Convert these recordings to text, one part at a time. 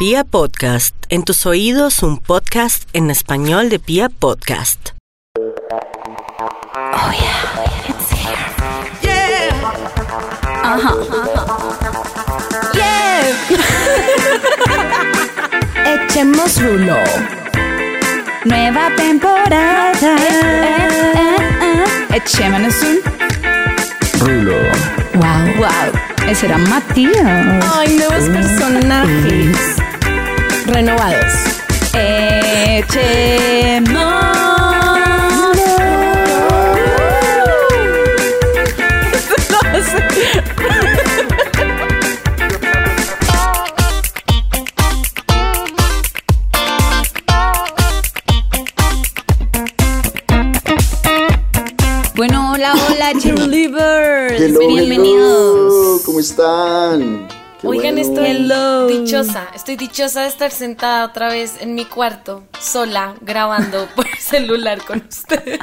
Pia Podcast, en tus oídos un podcast en español de Pia Podcast. Oh yeah, it's here. Ajá. Yeah. Echemos rulo. Nueva temporada. Echémonos un Rulo. Wow, wow. Ese era Matías. Ay, nuevos personajes. Renovados. Echemos. Bueno, hola, hola, cheerleaders. Hello, Bienvenidos. ¿Cómo están? Qué Oigan, bueno. estoy Hello. dichosa. Estoy dichosa de estar sentada otra vez en mi cuarto, sola, grabando por celular con ustedes.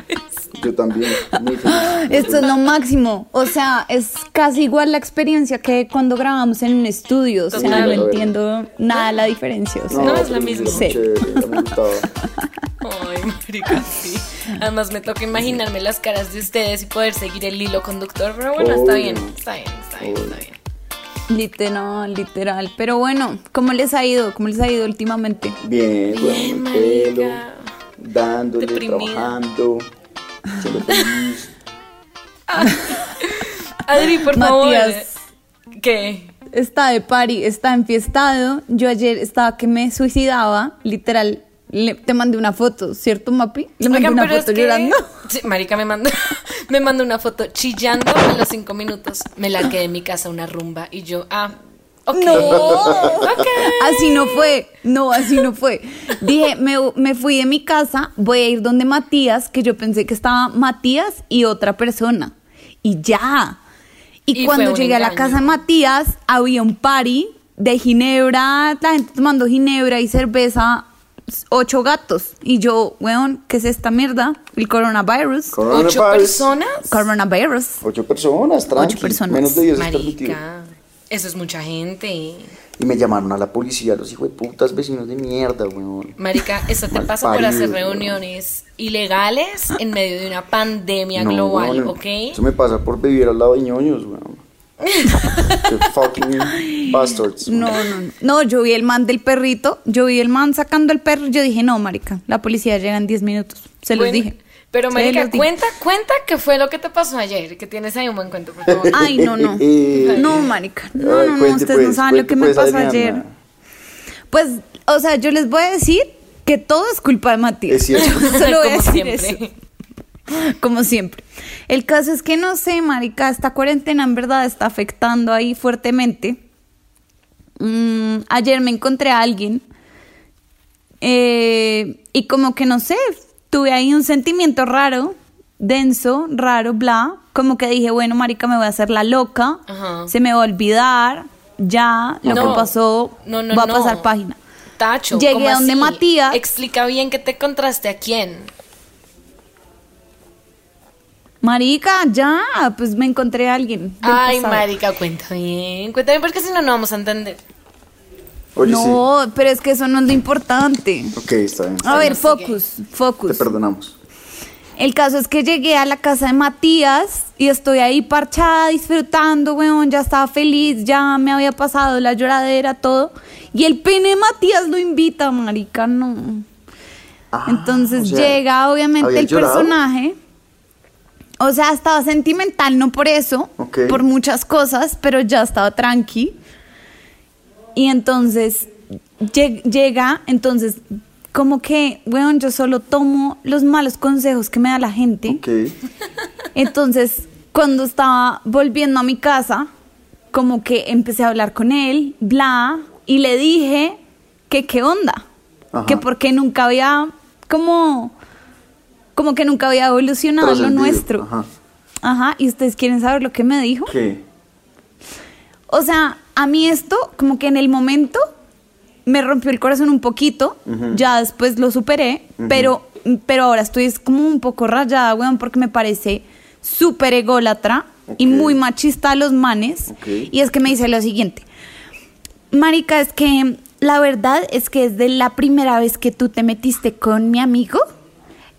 Yo también, muy feliz. Esto es lo máximo. O sea, es casi igual la experiencia que cuando grabamos en un estudio. O sea, Total. no entiendo nada la diferencia. O sea, No, es la misma. gustaba. Ay, marica, sí. Además me toca imaginarme las caras de ustedes y poder seguir el hilo conductor, pero bueno, está bien, está bien, está bien, está bien. Literal, literal. Pero bueno, ¿cómo les ha ido? ¿Cómo les ha ido últimamente? Bien, Bien, bueno, el pelo, dándole, Deprimida. trabajando, siendo feliz. Adri, por favor. Matías. ¿Qué? Está de party, está enfiestado. Yo ayer estaba que me suicidaba, literal. Le- te mandé una foto, ¿cierto, Mapi? Le mandé Oigan, una es foto que- llorando. Sí, marica me mandó, me mandó una foto chillando a los cinco minutos. Me largué de mi casa una rumba y yo, ah, ok. No, Ok. así no fue, no, así no fue. Dije, me, me fui de mi casa, voy a ir donde Matías, que yo pensé que estaba Matías y otra persona. Y ya. Y, Y cuando llegué a la casa de Matías, había un party de ginebra, la gente tomando ginebra y cerveza, ocho gatos. Y yo, weón, ¿qué es esta mierda? El coronavirus. ¿Ocho Coronavirus. personas? Coronavirus. Ocho personas, tranqui. Ocho personas. Menos de diez es eso es mucha gente. Y me llamaron a la policía, los hijos de putas vecinos de mierda, weón. Marica, eso te pasa por hacer weón. reuniones ilegales en medio de una pandemia No, global, weón, ¿ok? Eso me pasa por vivir al lado de ñoños, weón. Qué fucking bastards. No, no, no. No, yo vi el man del perrito, yo vi el man sacando el perro, yo dije, no, marica, la policía llega en 10 minutos. Se los Bueno, dije. Pero, Marica, los dije. cuenta, cuenta qué fue lo que te pasó ayer, que tienes ahí un buen cuento, por favor. Ay, no, no. No, marica. No, Ay, no, no, cuente, ustedes no pues, saben lo que me pues, pasó Adriana. ayer. Pues, o sea, yo les voy a decir que todo es culpa de Matías. Es cierto. Solo voy a decir siempre. eso. Como siempre. El caso es que no sé, marica, esta cuarentena en verdad está afectando ahí fuertemente. Mm, ayer me encontré a alguien eh, y como que no sé, tuve ahí un sentimiento raro, denso, raro, bla. Como que dije, bueno, marica, me voy a hacer la loca, Ajá. se me va a olvidar, ya, lo No. que pasó, No, no, va a pasar página. Tacho, Llegué ¿cómo a donde así? Matías. Explica bien que te encontraste a quién. Marica, ya, pues me encontré a alguien. Ay, pasado. marica, cuenta bien. Cuenta bien porque si no, no vamos a entender. Oye, no, pero es que eso no es lo importante. Ok, está bien. A ver, sigue. focus, Te focus. perdonamos. El caso es que llegué a la casa de Matías y estoy ahí parchada, disfrutando, weón, ya estaba feliz, ya me había pasado la lloradera, todo. Y el pene de Matías lo invita, marica, no. Ah, Entonces o sea, llega obviamente ¿habías el llorado? personaje. O sea, estaba sentimental, no por eso, por muchas cosas, pero ya estaba tranqui. Y entonces lleg- llega, entonces como que, weón, yo solo tomo los malos consejos que me da la gente. Ok. Entonces, cuando estaba volviendo a mi casa, como que empecé a hablar con él, bla, y le dije que qué onda, Ajá. que porque nunca había, como, como que nunca había evolucionado lo nuestro. ajá. Ajá, y ustedes quieren saber lo que me dijo. ¿Qué? O sea, a mí esto, como que en el momento, me rompió el corazón un poquito, ya después lo superé, pero, pero ahora estoy es como un poco rayada, weón, porque me parece súper ególatra y muy machista a los manes. Y es que me dice lo siguiente. Marica, es que la verdad es que desde la primera vez que tú te metiste con mi amigo,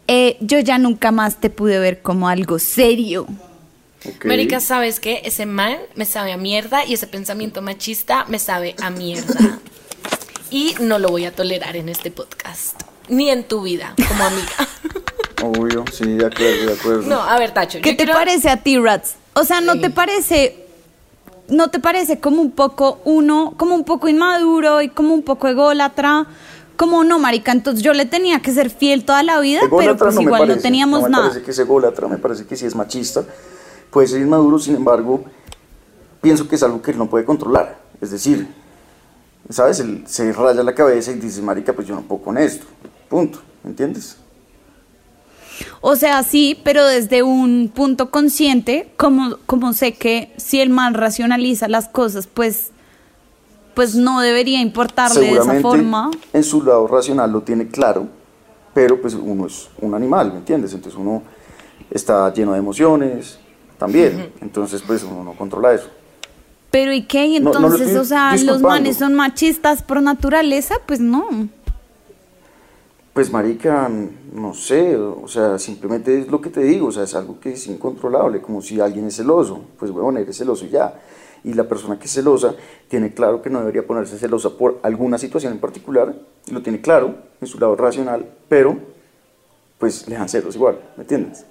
eh, yo ya nunca más te pude ver como algo serio. Ok. Marica, ¿sabes qué? Ese man me sabe a mierda y ese pensamiento machista me sabe a mierda. Y no lo voy a tolerar en este podcast. Ni en tu vida, como amiga. Obvio, sí, de acuerdo, de acuerdo. No, a ver, Tacho. ¿Qué te parece a ti, Rats? O sea, ¿no te parece, no te parece como un poco uno, como un poco inmaduro y como un poco ególatra? Como no, marica, entonces yo le tenía que ser fiel toda la vida, pero pues no me igual no teníamos no me nada. parece que es ególatra, me parece que sí es machista. Puede ser inmaduro, sin embargo, pienso que es algo que él no puede controlar. Es decir, ¿sabes? Él se raya la cabeza y dice, marica, pues yo no puedo con esto. Punto. ¿Me entiendes? O sea, sí, pero desde un punto consciente, como, como sé que si el mal racionaliza las cosas, pues, pues no debería importarle de esa forma. en su lado racional lo tiene claro, pero pues uno es un animal, ¿me entiendes? Entonces uno está lleno de emociones también. Entonces pues uno no controla eso. Pero ¿y qué? Y No, no entonces, estoy o sea, los manes son machistas por naturaleza, pues no. Pues marica, no sé, o sea, simplemente es lo que te digo, o sea, es algo que es incontrolable, como si alguien es celoso, pues bueno, eres celoso y ya. Y la persona que es celosa tiene claro que no debería ponerse celosa por alguna situación en particular, lo tiene claro en su lado racional, pero pues le dan celos igual, ¿me entiendes?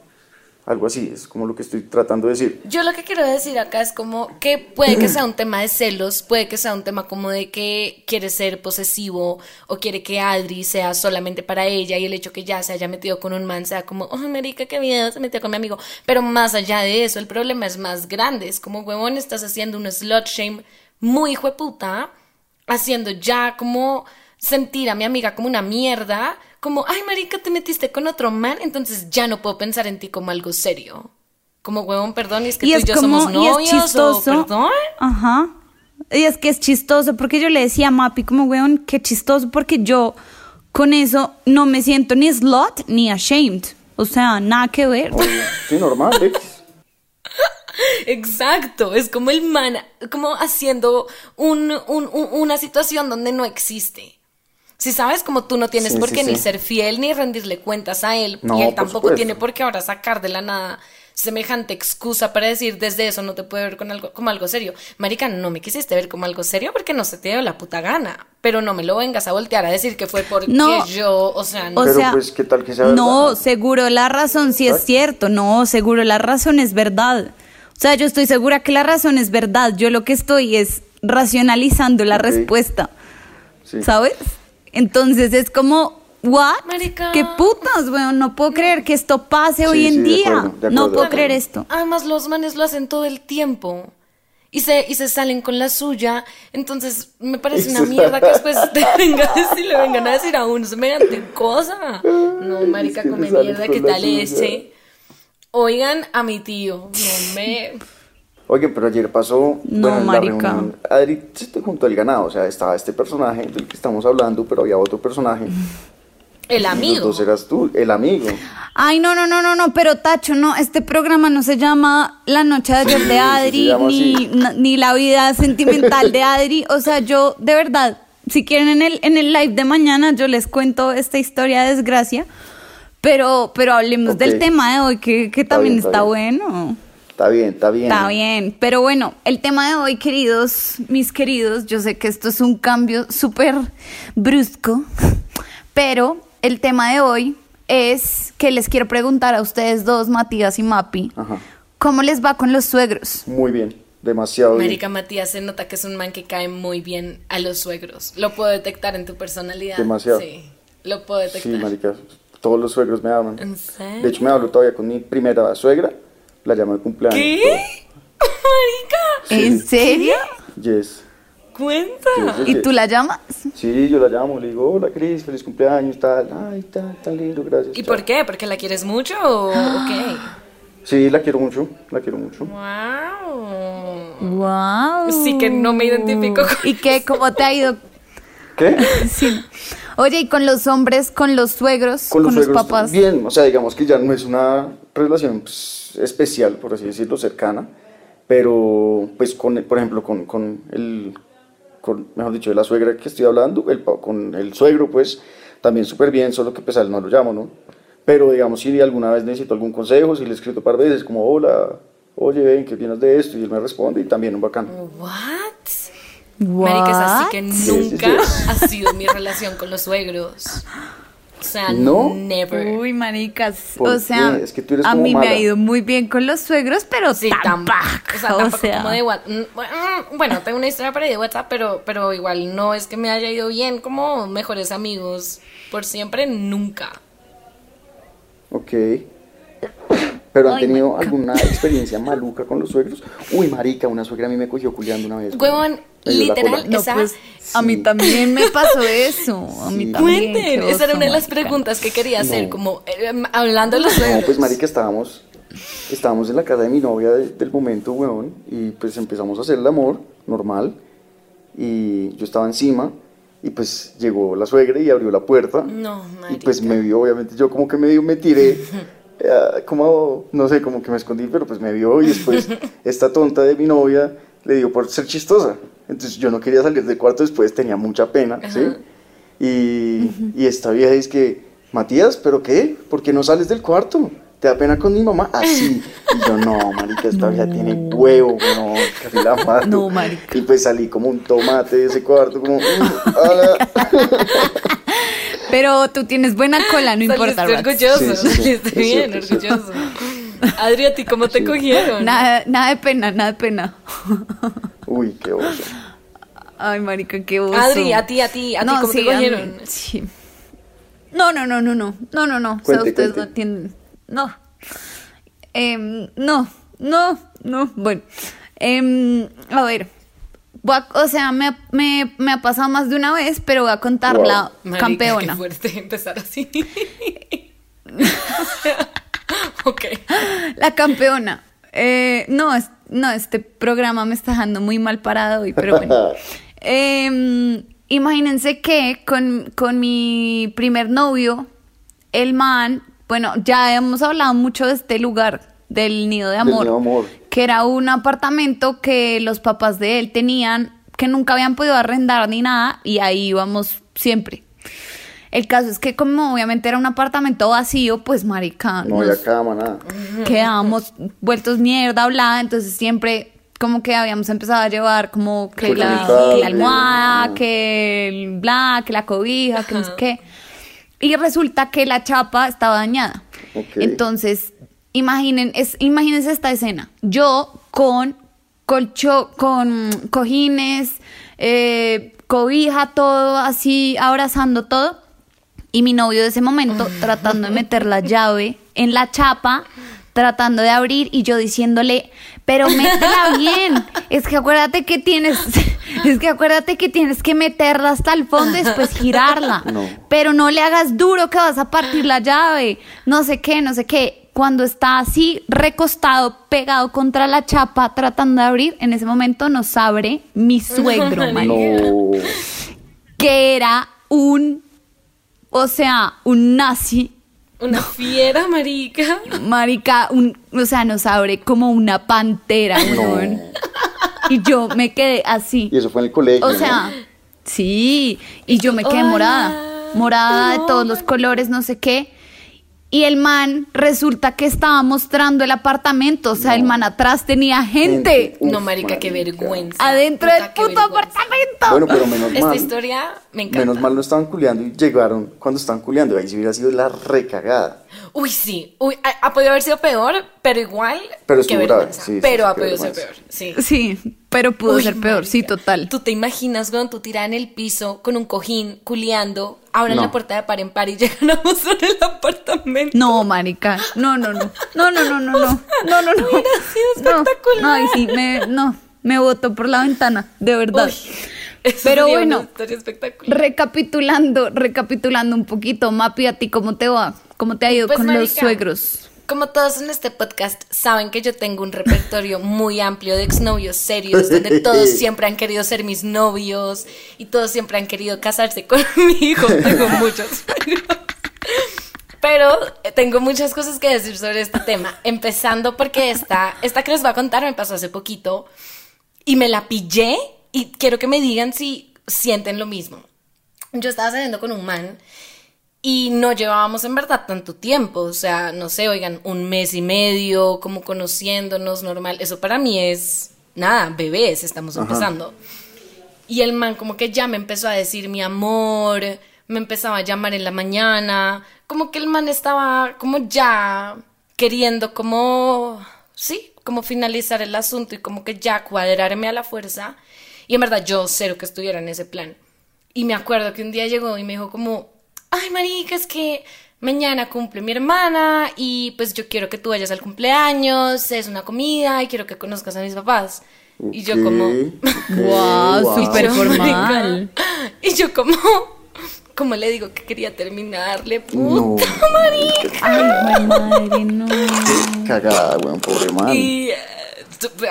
Algo así, es como lo que estoy tratando de decir. Yo lo que quiero decir acá es como que puede que sea un tema de celos, puede que sea un tema como de que quiere ser posesivo o quiere que Adri sea solamente para ella y el hecho que ya se haya metido con un man sea como, oh, marica, qué miedo, se metió con mi amigo. Pero más allá de eso, el problema es más grande. Es como, huevón, estás haciendo un slut shame muy hijueputa, haciendo ya como sentir a mi amiga como una mierda, como, ay, marica, te metiste con otro man, entonces ya no puedo pensar en ti como algo serio. Como huevón, perdón, y es que y tú es y yo como, somos y es novios, chistoso. o perdón. Ajá. Y es que es chistoso, porque yo le decía a Mapi como, weón, qué chistoso, porque yo con eso no me siento ni slot ni ashamed. O sea, nada que ver. Oye, sí, normal, X. Exacto, es como el man, como haciendo un, un- un- una situación donde no existe. Si sabes, como tú no tienes Sí, por sí, qué ni sí. ser fiel ni rendirle cuentas a él, No, y él tampoco tiene por qué ahora sacar de la nada semejante excusa para decir desde eso no te puede ver con algo, como algo serio. Marica, no me quisiste ver como algo serio porque no se te dio la puta gana. Pero no me lo vengas a voltear a decir que fue porque No. yo, o sea, no. O Pero, pues, ¿qué tal que sea no, verdad? seguro la razón sí es cierto, no, seguro la razón es verdad. O sea, yo estoy segura que la razón es verdad. Yo lo que estoy es racionalizando la respuesta, Sí. ¿sabes? Entonces es como, ¿what? Marica. ¿Qué putas, weón? No puedo creer que esto pase Sí, hoy en sí, de día. acuerdo, de no puedo creer esto. Además, los manes lo hacen todo el tiempo. Y se, y se salen con la suya. Entonces, me parece una mierda que después te vengan, a decir- le vengan a decir a uno semejante cosa. No, marica, come mierda, ¿qué tal ese? Oigan a mi tío. No me. Oye, pero ayer pasó, No, bueno, en la marica. reunión, Adri se te juntó el ganado, o sea, estaba este personaje del que estamos hablando, pero había otro personaje. El Y los amigo. dos eras tú, el amigo. Ay, no, no, no, no, no, pero Tacho, no, este programa no se llama La noche de ayer de Adri, ni, ni la vida sentimental de Adri. O sea, yo, de verdad, si quieren en el, en el live de mañana, yo les cuento esta historia de desgracia. Pero, pero hablemos del tema de hoy, que, que Está también bien, está está, bien. bueno. Está bien, está bien. Está bien, pero bueno, el tema de hoy, queridos, mis queridos, yo sé que esto es un cambio súper brusco, pero el tema de hoy es que les quiero preguntar a ustedes dos, Matías y Mapi, Ajá. ¿cómo les va con los suegros? Muy bien, demasiado bien. Marica Matías se nota que es un man que cae muy bien a los suegros. Lo puedo detectar en tu personalidad. Demasiado. Sí, lo puedo Sí, detectar. marica, todos los suegros me hablan. ¿En serio? De hecho, me hablo todavía con mi primera suegra, la llamo de cumpleaños. ¿Qué? Marica, ¿En serio? Yes. cuenta. yes, yes, ¿Y yes. tú la llamas? Sí, yo la llamo, le digo, hola Cris, feliz cumpleaños, tal. Ay, tal, tan lindo, gracias. ¿Y chao. por qué? ¿Porque la quieres mucho o, qué? Sí, la quiero mucho, la quiero mucho. Wow. Wow. Sí que no me identifico con ¿Y qué? ¿Cómo te ha ido? ¿Qué? Sí. Oye, ¿y con los hombres, con los suegros, con, los, suegros, papás? Bien, o sea, digamos que ya no es una relación pues, especial, por así decirlo, cercana, pero pues con, el- por ejemplo, con, con el con, mejor dicho, de la suegra que estoy hablando, el, con el suegro, pues también súper bien, solo que pues a él no lo llamo, ¿no? Pero digamos, si alguna vez necesito algún consejo, si le he escrito un par de veces, como, hola, oye, ven, ¿qué opinas de esto? Y él me responde y también un bacán. What? Marica, es así que Sí, sí, nunca sí. ha sido mi relación con los suegros. O sea, ¿No? never. Uy, maricas. ¿Por O sea? Es que tú eres a como mí me ha ido muy bien con los suegros, pero Sí, tampoco. tampoco. O sea, tampoco como de WhatsApp. Bueno, tengo una historia para ahí de WhatsApp, pero, pero igual no es que me haya ido bien como mejores amigos por siempre, nunca. Ok. ¿Pero han Ay, tenido marica. alguna experiencia maluca con los suegros? Uy, marica, una suegra a mí me cogió culiando una vez. Huevón, literal. No, Esa- pues a mí Sí. también me pasó eso. A mí Sí. también. Cuenten, esa era una de las marica. preguntas que quería hacer, No. como eh, hablando de los suegros. No, pues marica, estábamos, estábamos en la casa de mi novia de- del momento, weón, y pues empezamos a hacer el amor, normal, y yo estaba encima, y pues llegó la suegra y abrió la puerta, No, y pues marica. me vio, obviamente, yo como que medio me tiré, eh, como, no sé, como que me escondí, pero pues me vio, y después esta tonta de mi novia le dio por ser chistosa, entonces yo no quería salir del cuarto después, tenía mucha pena, ¿sí? Y, y esta vieja dice que, Matías, ¿pero qué? ¿Por qué no sales del cuarto? ¿Te da pena con mi mamá? Así. Y yo, no, marica, esta vieja tiene huevo, no, casi la mato. No, marica. Y pues salí como un tomate de ese cuarto, como, "Mm, hola". Pero tú tienes buena cola, no importa. Rax. orgulloso, Sí, sí, sí. saliste Es bien, es orgulloso. Adri, ¿a ti cómo te Sí. cogieron? Nada, nada de pena, nada de pena. Uy, qué oso. Ay, marica, qué oso. Adri, a ti, a ti, a ti, ¿cómo te mí- cogieron? sí. No, no, no, no, no, no, no, no. O sea, ustedes cuente. no. No. Em, no, no, no. Bueno. Em, a ver. A- o sea, me, me, me ha pasado más de una vez, pero voy a contar Wow. la Marica, campeona. Qué fuerte empezar así. ok. La campeona. Eh, no, es- no, este programa me está dejando muy mal parado hoy, pero bueno. Em, imagínense que con, con mi primer novio, el man, bueno, ya hemos hablado mucho de este lugar, del Nido de Amor, Nido de Amor. que era un apartamento que los papás de él tenían, que nunca habían podido arrendar ni nada, y ahí íbamos siempre. El caso es que como obviamente era un apartamento vacío, pues marica, No nos- había cama, nada. quedábamos vueltos mierda hablada, entonces siempre como que habíamos empezado a llevar como que la, inflable, que la almohada, que el bla, que la cobija, que no sé qué. Y resulta que la chapa estaba dañada. Ok. Entonces, imaginen, es, imagínense esta escena. Yo con colcho, con cojines, eh, cobija, todo así, abrazando todo. Y mi novio de ese momento tratando de meter la llave en la chapa, tratando de abrir y yo diciéndole, pero métela bien. Es que acuérdate que tienes, es que acuérdate que tienes que meterla hasta el fondo y después girarla. No. Pero no le hagas duro que vas a partir la llave. No sé qué, no sé qué. Cuando está así recostado, pegado contra la chapa, tratando de abrir, en ese momento nos abre mi suegro, No. que era un, o sea, un nazi, Una fiera, marica. marica, un, o sea, nos abre como una pantera, weón. Y yo me quedé así. Y eso fue en el colegio. O ¿no? sea, sí, y yo me quedé Hola. morada, morada de todos los colores, no sé qué. Y el man resulta que estaba mostrando el apartamento, o sea, el man atrás tenía gente. Uf, no, marica, qué vergüenza. adentro Puta, del puto apartamento. Bueno, pero menos Esta mal. historia me encanta. Menos mal no estaban culeando y llegaron cuando estaban culeando. Ahí sí hubiera sido la recagada. Uy, sí. Uy, ha, ha podido haber sido peor, pero igual. Pero vergüenza. sí, sí, pero sí, ha podido ser peor. Sí. Sí, pero pudo Uy, ser peor, sí, total. ¿Tú te imaginas cuando tú tiras en el piso con un cojín, culeando, abran No. la puerta de par en par y llegan a mostrar el apartamento? No, marica. No, no, no. No, no, no, no, no. No, no, no. Hubiera sido No, espectacular. No, y sí, me, no, me botó por la ventana, de verdad. Uy, eso Pero bueno, recapitulando, recapitulando un poquito, Mapi, ¿a ti cómo te va? ¿Cómo te ha ido Pues, con los marica, suegros? Como todos en este podcast saben que yo tengo un repertorio muy amplio de exnovios serios, donde todos siempre han querido ser mis novios y todos siempre han querido casarse conmigo. Tengo muchos. suegros. Pero eh, tengo muchas cosas que decir sobre este tema. Empezando porque esta, esta que les voy a contar me pasó hace poquito y me la pillé y quiero que me digan si sienten lo mismo. Yo estaba saliendo con un man y no llevábamos en verdad tanto tiempo, o sea, no sé, oigan, un mes y medio, como conociéndonos normal. Eso para mí es nada, bebés, estamos empezando. Y el man como que ya me empezó a decir mi amor, me empezaba a llamar en la mañana, como que el man estaba como ya queriendo como, sí, como finalizar el asunto y como que ya cuadrarme a la fuerza. Y en verdad yo cero que estuviera en ese plan. Y me acuerdo que un día llegó y me dijo como, ay marica, es que mañana cumple mi hermana y pues yo quiero que tú vayas al cumpleaños, es una comida y quiero que conozcas a mis papás. Y yo como, wow, súper formal. Y yo como, como le digo que quería terminarle, No, puta marica. Ay, madre, no. Cagada, weón, pobre man. Y, eh,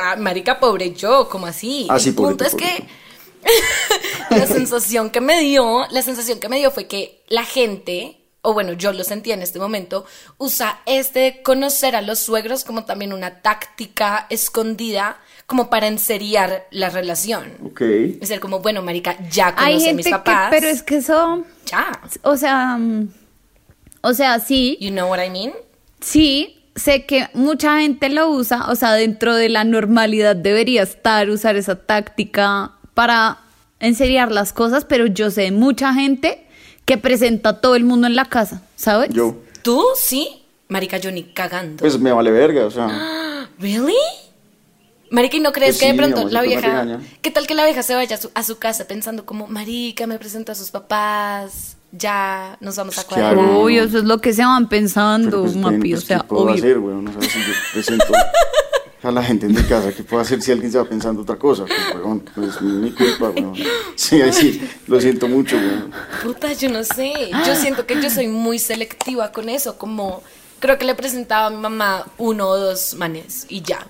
ah, marica, pobre yo, como así. Ah, sí, El punto tú, es pobre que la sensación que me dio, la sensación que me dio fue que la gente, o bueno, yo lo sentía en este momento, usa este de conocer a los suegros como también una táctica escondida como para enseriar la relación. Ok. Es ser como, bueno, marica, ya Hay conocí a gente mis que, papás. pero es que eso, Ya. o sea, mm, o sea, sí, You know what I mean? sí, sé que mucha gente lo usa, o sea, dentro de la normalidad debería estar usar esa táctica para enseriar las cosas, pero yo sé de mucha gente que presenta a todo el mundo en la casa, ¿sabes? Yo, ¿Tú? ¿Sí? Marica, yo ni cagando. pues me vale verga, o sea. ¿Really? Marica, ¿y no crees Pues que de pronto amor, la vieja... ¿Qué tal que la vieja se vaya a su, a su casa pensando como, Marica, me presenta a sus papás, ya nos vamos a Pues, ¿qué hago? cuadrar? Obvio, eso es lo que se van pensando, pues, mapi, pues, o sea, ¿qué puedo obvio. hacer, weón? O sea, si yo presento a la gente en mi casa, ¿qué puedo hacer si alguien se va pensando otra cosa? Pues, weón, pues mi culpa, weón. Sí, ahí sí, lo siento mucho, weón. Puta, yo no sé. Yo siento que yo soy muy selectiva con eso. Como, creo que le presentaba a mi mamá uno o dos manes y ya.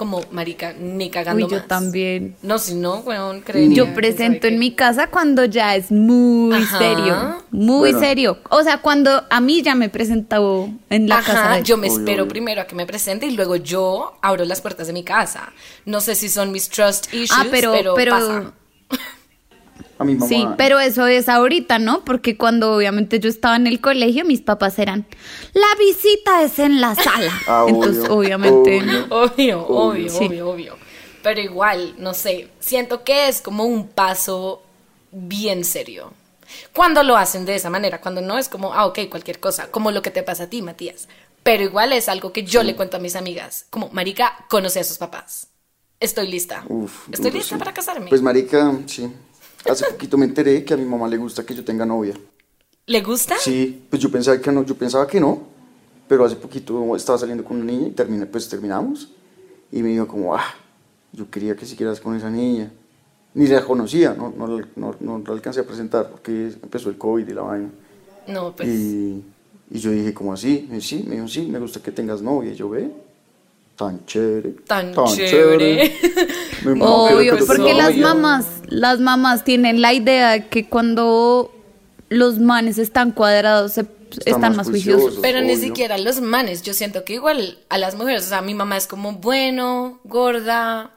Como, marica, ni cagando Uy, yo más. también. No, si no, weón, creería. Yo presento en qué. mi casa cuando ya es muy Ajá. serio, muy Bueno. serio. O sea, cuando a mí ya me presentó en la Ajá, casa. de- yo me espero primero a que me presente y luego yo abro las puertas de mi casa. No sé si son mis trust issues, Ah, pero, pero, pasa. A mi mamá. sí, pero eso es ahorita, ¿no? Porque cuando obviamente yo estaba en el colegio, mis papás eran, la visita es en la sala. Ah, obvio, Entonces, obviamente, obvio. Obvio, obvio, Sí. obvio, obvio. Pero igual, no sé, siento que es como un paso bien serio. Cuando lo hacen de esa manera, cuando no es como, ah, ok, cualquier cosa, como lo que te pasa a ti, Matías. Pero igual es algo que yo le cuento a mis amigas, como, marica, conoce a sus papás. Estoy lista. Uf, Estoy lista sí. para casarme. Pues, marica, sí. Hace poquito me enteré que a mi mamá le gusta que yo tenga novia. ¿Le gusta? Sí, pues yo pensaba que no, yo pensaba que no, pero hace poquito estaba saliendo con una niña y terminé, pues terminamos. Y me dijo como, ah, yo quería que siguieras con esa niña. Ni la conocía, no, no, no, no la alcancé a presentar porque empezó el COVID y la vaina. No, pues. Y, y yo dije, como así? Me dijo, sí, me dijo, sí, me gusta que tengas novia. Y yo, ve, tan chévere. Tan chévere. Quiere Obvio, porque las mamás, las mamás tienen la idea de que cuando los manes están cuadrados se, están, más más juiciosos. juiciosos. Pero ni siquiera los manes, yo siento que igual a las mujeres, o sea, mi mamá es como bueno, gorda,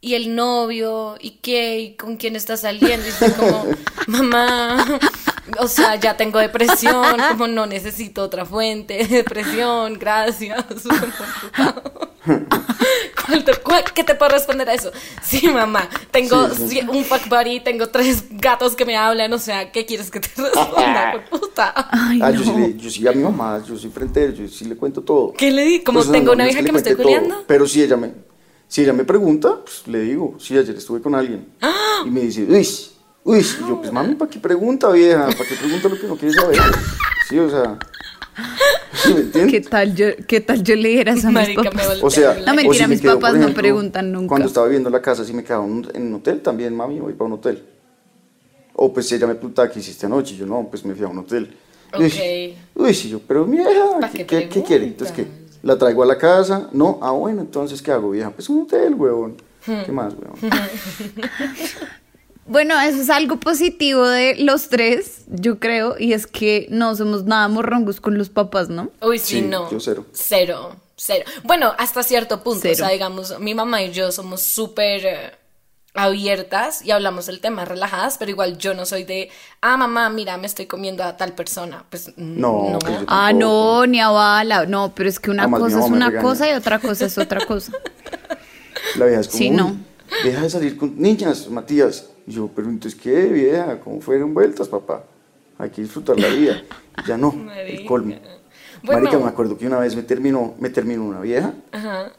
y el novio, y qué, y con quién está saliendo, y estoy como, mamá, o sea, ya tengo depresión, como no necesito otra fuente de depresión, gracias. ¿Cuál te- cuál- ¿Qué te puedo responder a eso? Sí, mamá, tengo Sí, sí. un fuck buddy, tengo tres gatos que me hablan, o sea, ¿qué quieres que te responda? por puta? Ay, Ah, no. yo, sí le- yo sí a mi mamá, yo soy frentero, yo sí le cuento todo. ¿Qué le di? Como Pues, no, tengo no, una no vieja que me estoy culiando. Pero si ella me, si ella me pregunta, pues le digo, sí, ayer estuve con alguien. ¡Ah! Y me dice, uy, uy, y yo, pues mami, ¿para qué pregunta, vieja? ¿Para qué pregunta lo que no quiere saber? Sí, o sea, ¿sí ¿me entiendes? ¿Qué tal yo, qué tal yo le dijera eso a mis Marica, me papás? O sea, No, mentira, o si me mis quedo, papás no preguntan nunca. Cuando estaba viviendo en la casa, si me quedaba un- en un hotel, también, mami, voy para un hotel. O pues ella me preguntaba, ¿qué hiciste anoche? Yo, no, pues me fui a un hotel. Uy, uy, sí, yo, pero vieja, ¿Pa' ¿qué, qué qué- qué quiere? Entonces, ¿qué? ¿La traigo a la casa? No, ah, bueno, entonces, ¿qué hago, vieja? Pues un hotel, huevón. Hmm. ¿Qué más, huevón? Bueno, eso es algo positivo de los tres, yo creo, y es que no somos nada morrongos con los papás, ¿no? Uy, sí, Sí, no. yo cero. Cero, cero. Bueno, hasta cierto punto. Cero. O sea, digamos, mi mamá y yo somos súper. eh, abiertas y hablamos el tema relajadas, pero igual yo no soy de, ah, mamá, mira, me estoy comiendo a tal persona. Pues No, no. pues yo Ah, no, ni a bala. No, pero es que una Además, cosa es una cosa y otra cosa es otra cosa. La vieja es como, Sí, "Uy, no. deja de salir con niñas, Matías. Y yo, pero entonces, ¿qué, vieja? ¿Cómo fueron vueltas, papá? Hay que disfrutar la vida. Y ya no, el Marica. colmo. Bueno. Marica, me acuerdo que una vez me terminó, me terminó una vieja Ajá.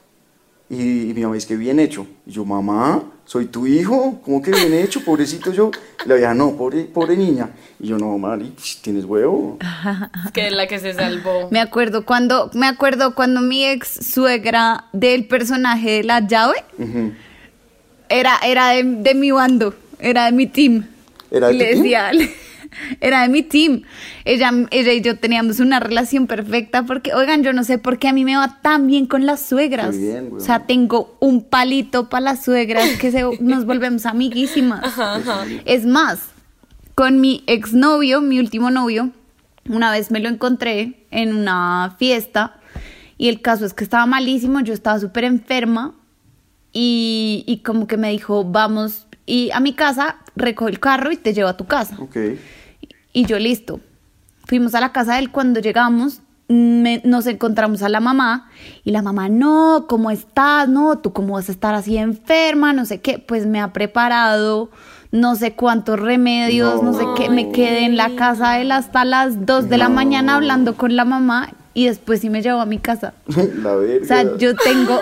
y, y mi mamá dice que bien hecho. Y yo, mamá, soy tu hijo, ¿cómo que bien hecho? Pobrecito yo. Y la vieja, no, pobre, pobre niña. Y yo, no, Mari, tienes huevo. Es que es la que se salvó. Me acuerdo cuando, me acuerdo cuando mi ex suegra del personaje de la llave era, era de, de mi bando, era de mi team. ¿Era de Y tu le team? decía, era de mi team. Ella, ella y yo teníamos una relación perfecta porque, oigan, yo no sé por qué a mí me va tan bien con las suegras. Bien, güey. o sea, tengo un palito para las suegras que se, nos volvemos amiguísimas. Es más, con mi exnovio, mi último novio, una vez me lo encontré en una fiesta y el caso es que estaba malísimo, yo estaba súper enferma y, y como que me dijo, vamos y a mi casa, recoge el carro y te llevo a tu casa. Ok. Y yo listo. Fuimos a la casa de él cuando llegamos. me- nos encontramos a la mamá y la mamá, no, ¿cómo estás? No, tú cómo vas a estar así enferma, no sé qué. Pues me ha preparado no sé cuántos remedios, no, sé qué. Me quedé en la casa de él hasta las 2 de la mañana hablando con la mamá y después sí me llevó a mi casa. la verga. O sea, yo tengo,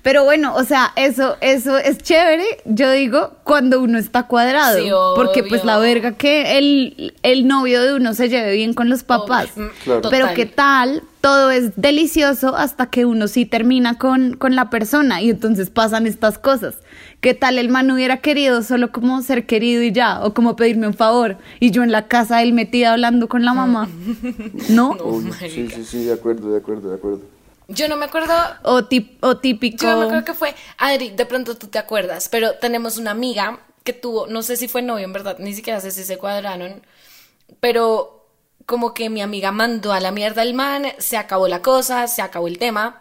pero bueno, o sea, eso, eso es chévere, yo digo, cuando uno está cuadrado. Sí, porque pues la verga que el, el novio de uno se lleve bien con los papás. Obvio. Claro. Pero qué tal, todo es delicioso hasta que uno sí termina con, con la persona y entonces pasan estas cosas. ¿Qué tal el man hubiera querido solo como ser querido y ya? O como pedirme un favor. Y yo en la casa él metida hablando con la mamá. ¿No? Uy, sí, sí, sí, de acuerdo, de acuerdo, de acuerdo. Yo no me acuerdo O, tip- o típico. Yo me acuerdo que fue, Adri, de pronto tú te acuerdas, pero tenemos una amiga que tuvo, no sé si fue novio en verdad, ni siquiera sé si se cuadraron, pero como que mi amiga mandó a la mierda al man, se acabó la cosa, se acabó el tema,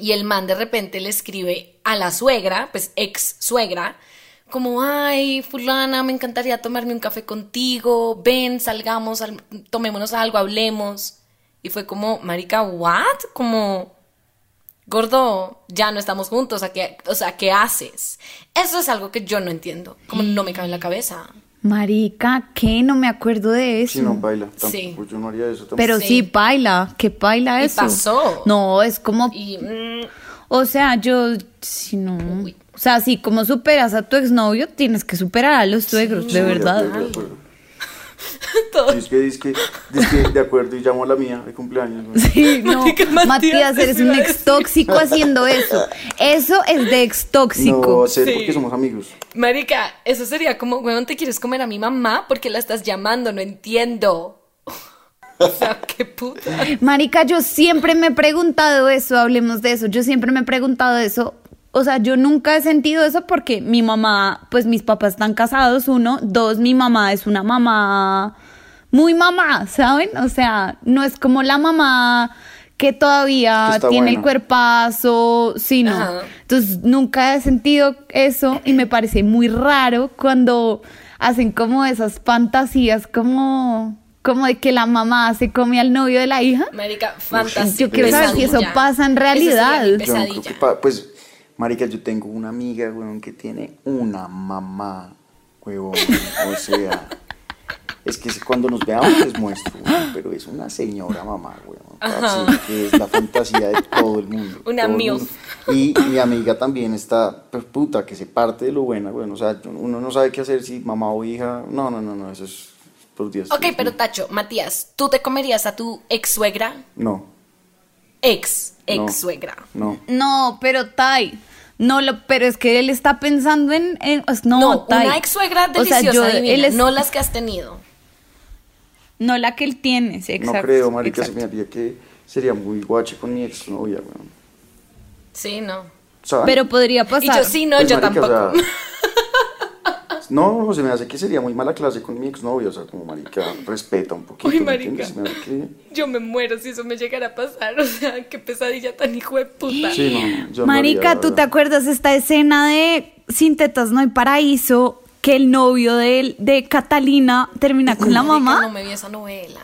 y el man de repente le escribe a la suegra, pues ex suegra, como, ay, fulana, me encantaría tomarme un café contigo, ven, salgamos, al- tomémonos algo, hablemos. Y fue como, marica, ¿what? Como, gordo, ya no estamos juntos, ¿a qué- o sea, ¿qué haces? Eso es algo que yo no entiendo, como no me cabe en la cabeza. Marica, ¿qué? No me acuerdo de eso. Si no baila, tampoco, Sí. yo no haría eso tampoco. Pero Sí. sí, baila, que baila eso. pasó. No, es como, Y mm, o sea, yo, si no, Uy. o sea, si como superas a tu exnovio, tienes que superar a los suegros, Sí, de verdad. acuerdo, de acuerdo. todo. Dice que, dice que, dice que de acuerdo y llamo a la mía de cumpleaños. güey. Sí, no, Matías, Matías, eres un ex tóxico haciendo eso. Eso es de ex tóxico. No sé Sí. porque somos amigos. Marica, eso sería como, weón, ¿te quieres comer a mi mamá? porque la estás llamando? No entiendo. o sea, qué puta. Marica, yo siempre me he preguntado eso, hablemos de eso, yo siempre me he preguntado eso. O sea, yo nunca he sentido eso porque mi mamá, pues mis papás están casados, uno, dos, mi mamá es una mamá muy mamá, ¿saben? O sea, no es como la mamá que todavía está tiene el cuerpazo, sí, no. Ajá. Entonces, nunca he sentido eso y me parece muy raro cuando hacen como esas fantasías como como de que la mamá se come al novio de la hija. Marica, fantasía. Yo quiero saber si eso pasa en Esa sería mi realidad. Yo no creo pesadilla. que pa- pues, marica, yo tengo una amiga, weón, que tiene una mamá, huevón. O sea, es que cuando nos veamos les muestro, weón, pero es una señora mamá, weón. Así que es la fantasía de todo el mundo. Una todo el mundo. Y mi amiga también está, pues puta, que se parte de lo buena, weón. O sea, uno no sabe qué hacer si mamá o hija. No, no, no, no, eso es por Dios. Ok, Dios pero. Tacho, Matías, ¿tú te comerías a tu ex suegra? No, Ex, No. ex suegra. no. No, pero Tai, no lo, pero es que él está pensando en, en- no, No, Tai. una ex suegra O sea, deliciosa, yo- divina, él es- no las que has tenido. no la que él tiene, sí, exacto. no creo, marica, se me haría que sería muy guache con mi ex novia, weón. Sí, no. ¿Saben? Pero podría Y pasar. yo sí, no, Pues, yo marica, o tampoco. sea, no, se me hace que sería muy mala clase con mi exnovio, o sea, como marica, respeta un poquito, Uy, ¿me marica. entiendes? Se me hace que- Yo me muero si eso me llegara a pasar. O sea, qué pesadilla tan hijo de puta. Sí, no, yo no Marica, haría, ¿tú te acuerdas esta escena de Sin tetas no hay paraíso, que el novio de, de Catalina termina con la Marica, mamá. No me vi esa novela.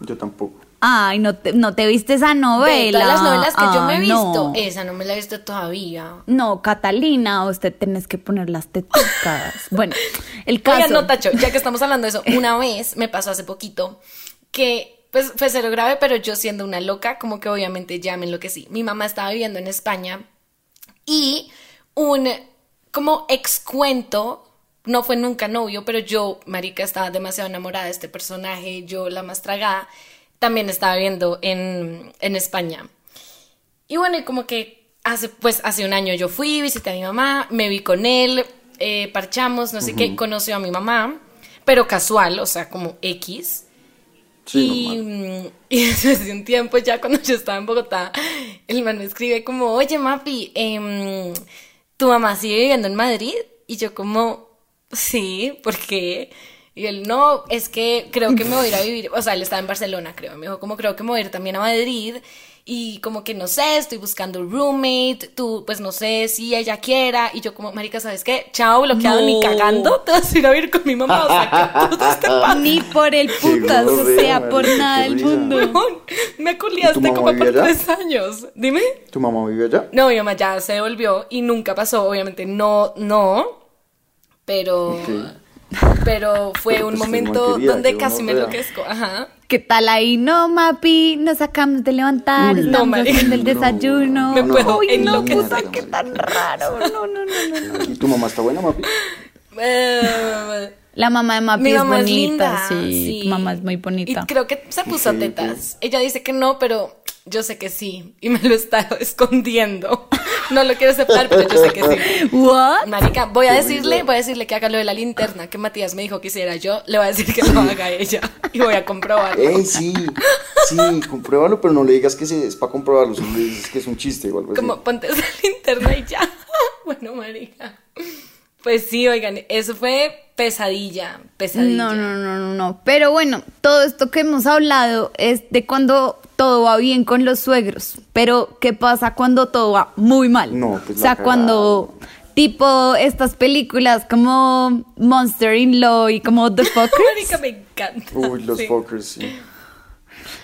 Yo tampoco. Ay, no te, no te viste esa novela. De todas las novelas que yo me he visto, no. esa no me la he visto todavía. No, Catalina, usted tenés que poner las teticas. bueno, el caso. Oigan, no, Tacho, ya que estamos hablando de eso, una vez me pasó hace poquito que, pues, fue cero grave, pero yo siendo una loca, como que obviamente ya me enloquecí. Mi mamá estaba viviendo en España y un, como excuento, no fue nunca novio, pero yo, marica, estaba demasiado enamorada de este personaje, yo la más tragada, también estaba viviendo en, en España. Y bueno, y como que hace, pues hace un año yo fui, visité a mi mamá, me vi con él, eh, parchamos, no sé qué, conoció a mi mamá, pero casual, o sea, como X. Sí, y, y de un tiempo, ya cuando yo estaba en Bogotá, el man me escribe como, oye, Mapi, em, ¿tu mamá sigue viviendo en Madrid? Y yo como, sí, ¿por qué? Y él, no, es que creo que me voy a ir a vivir, o sea, él estaba en Barcelona, creo, me dijo, como creo que me voy a ir también a Madrid, y como que no sé, estoy buscando roommate, tú, pues no sé si ella quiera, y yo como, marica, ¿sabes qué? Chao, bloqueado, ni No. cagando, te vas a ir a vivir con mi mamá, o sea, que tú te este pan. Ni por el putas, o sea, por nada del mundo. Me culiaste como por allá? tres años. Dime. ¿Tu mamá vive allá? No, mi mamá ya se devolvió y nunca pasó, obviamente no, no, pero, Ok. Pero fue un pues, momento donde casi me enloquezco, ajá. ¿Qué tal ahí? No, Mapi, nos acabamos de levantar, Uy, estamos marica. haciendo el No, desayuno. me puedo Uy, no, puta, qué tan raro. No, no, no, no. no. ¿Y tu mamá está buena, papi? Eh, La mamá de Mapi mi es mamá es bonita, linda, sí, sí. Tu mamá es muy bonita. Y creo que se puso ok. tetas. Ella dice que no, pero yo sé que sí. Y me lo está escondiendo. No lo quiero aceptar, pero yo sé que sí. ¿What? Marica, voy a decirle, voy a decirle que haga lo de la linterna que Matías me dijo que hiciera yo, le voy a decir que lo haga ella y voy a comprobarlo. ¡Ey, sí! Sí, compruébalo, pero no le digas que se- es para comprobarlo, solo le dices que es un chiste o algo así. Como ponte esa linterna y ya. Bueno, marica. Pues sí, oigan, eso fue pesadilla, pesadilla. No, no, no, no, no. Pero bueno, todo esto que hemos hablado es de cuando todo va bien con los suegros. Pero, ¿qué pasa cuando todo va muy mal? No, pues O sea, cuando, tipo, estas películas como Monster in Law y como The Marica, Fuckers. me encanta. Uy, los Sí. fuckers, sí.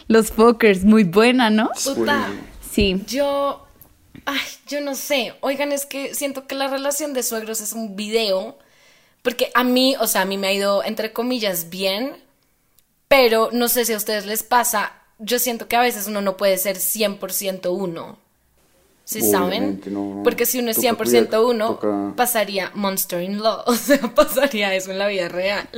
los Fuckers, muy buena, ¿no? Puta. Sí. Yo, ay, yo no sé. Oigan, es que siento que la relación de suegros es un video. Porque a mí, o sea, a mí me ha ido, entre comillas, bien. Pero no sé si a ustedes les pasa. Yo siento que a veces uno no puede ser 100% uno. ¿Sí saben? Obviamente, no, no. Porque si uno es Toca 100% cuidar, uno, toca- pasaría Monster in Law. O sea, pasaría eso en la vida real.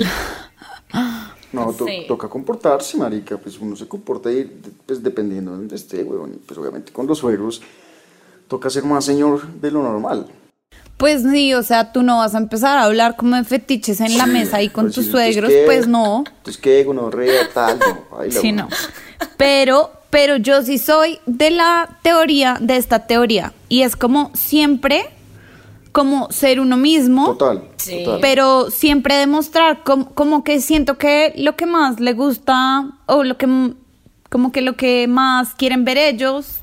No, to- Sí. toca comportarse, marica. Pues uno se comporta y, pues, dependiendo de donde esté, weón. Y pues obviamente con los suegros toca ser más señor de lo normal. Pues sí, o sea, tú no vas a empezar a hablar como de fetiches en la mesa y con pues, tus suegros, ¿qué? pues no. Entonces, ¿qué? Gonorrea, tal, no. Sí, no. Pero, pero yo sí soy de la teoría, de esta teoría. Y es como siempre, como ser uno mismo. Total, Sí. total. Pero siempre demostrar como, como que siento que lo que más le gusta o lo que como que lo que más quieren ver ellos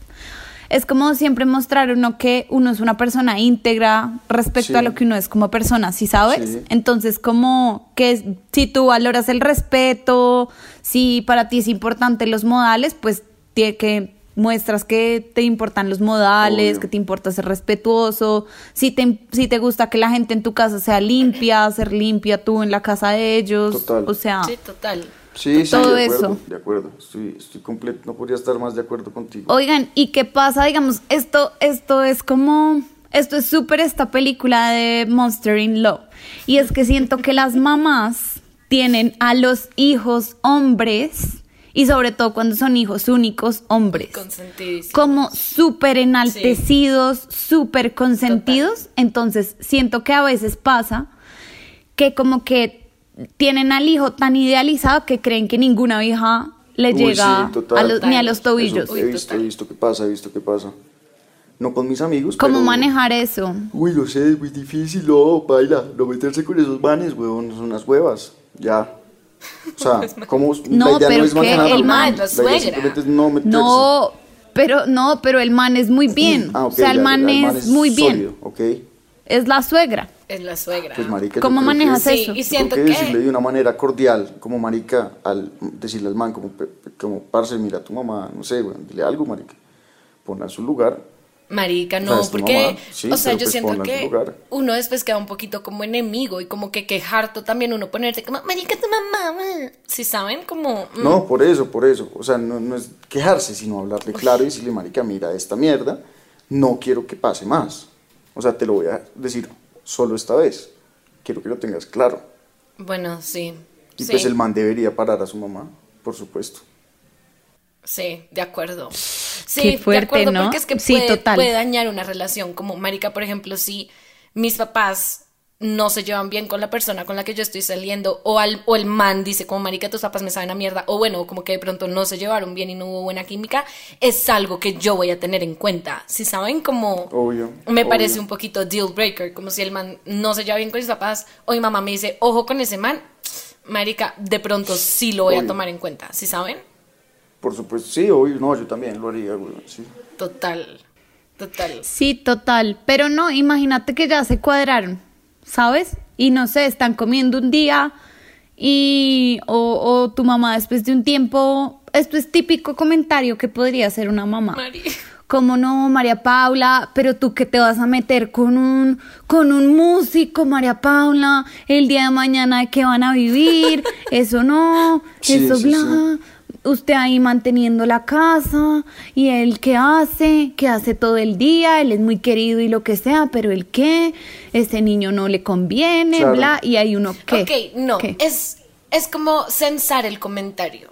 es como siempre mostrar uno que uno es una persona íntegra respecto Sí. a lo que uno es como persona, ¿sí sabes? Sí. Entonces como que es- si tú valoras el respeto, si para ti es importante los modales, pues tiene que muestras que te importan los modales, Obvio. que te importa ser respetuoso, si te, si te gusta que la gente en tu casa sea limpia, ser limpia tú en la casa de ellos, Total. o sea, Sí, total. Sí, sí, todo de acuerdo, eso. de acuerdo. Estoy, estoy completo, no podría estar más de acuerdo contigo. Oigan, ¿y qué pasa? Digamos, esto, esto es como, esto es súper esta película de Monster in Law. Y es que siento que las mamás tienen a los hijos hombres, y sobre todo cuando son hijos únicos hombres, como súper enaltecidos, súper consentidos. Entonces, siento que a veces pasa que como que tienen al hijo tan idealizado que creen que ninguna hija le Uy, llega sí, total. a los- ni a los Eso tobillos. he visto, he visto que pasa, he visto que pasa. No con mis amigos, ¿Cómo pero- manejar eso? Uy, lo sé, es muy difícil, no, baila, no meterse con esos manes, weón, son unas huevas, ya. O sea, ¿cómo? No, la idea pero no es que el man- La suegra. simplemente es no meterse. No, pero no, pero el man es muy bien. Ah, ok, o sea, el ya, man, ya, es, muy bien. sólido, ok. es la suegra. Es la suegra. Pues marica, ¿Cómo creo que- manejas Sí, eso? y siento que que- decirle de una manera cordial, como marica, al decirle al man, como, como parce, mira a tu mamá, no sé, weón, dile algo, marica. Ponla en su lugar. Marica, O sea, no, porque, sí, o sea, yo pues siento que uno después queda un poquito como enemigo y como que quejarto también uno ponerse como, marica, tu mamá, si saben, como, mm, No, por eso, por eso. O sea, no, no es quejarse, sino hablarle claro y decirle, marica, mira esta mierda, no quiero que pase más. O sea, te lo voy a decir solo esta vez. Quiero que lo tengas claro. bueno, sí, Y sí, pues el man debería parar a su mamá, por supuesto. sí, de acuerdo. Sí, Qué fuerte, de acuerdo, ¿no? porque es que Sí, puede, total. puede dañar una relación, como, marica, por ejemplo, si mis papás no se llevan bien con la persona con la que yo estoy saliendo, o, al, o el man dice como, marica, tus papás me saben a mierda, o bueno, como que de pronto no se llevaron bien y no hubo buena química, es algo que yo voy a tener en cuenta. Si saben, como... Obvio. Me obvio. parece un poquito deal breaker, como si el man no se lleva bien con mis papás, o mi mamá me dice, ojo con ese man, marica, de pronto sí lo voy a tomar en cuenta, ¿sí saben? Por supuesto, sí, obvio. No, yo también lo haría, güey. Sí. Total, total. Sí, total. Pero no, imagínate que ya se cuadraron, ¿sabes? Y no sé, están comiendo un día y o, o tu mamá después de un tiempo, esto es típico comentario que podría hacer una mamá. Mari. Como no, María Paula, pero tú que te vas a meter con un con un músico, María Paula, el día de mañana de qué van a vivir, eso no, Sí, eso sí, bla. Usted ahí manteniendo la casa y él qué hace, qué hace todo el día, él es muy querido y lo que sea, pero el qué, ese niño no le conviene, Claro. bla, y hay uno que. Ok, no, es, es como censar el comentario.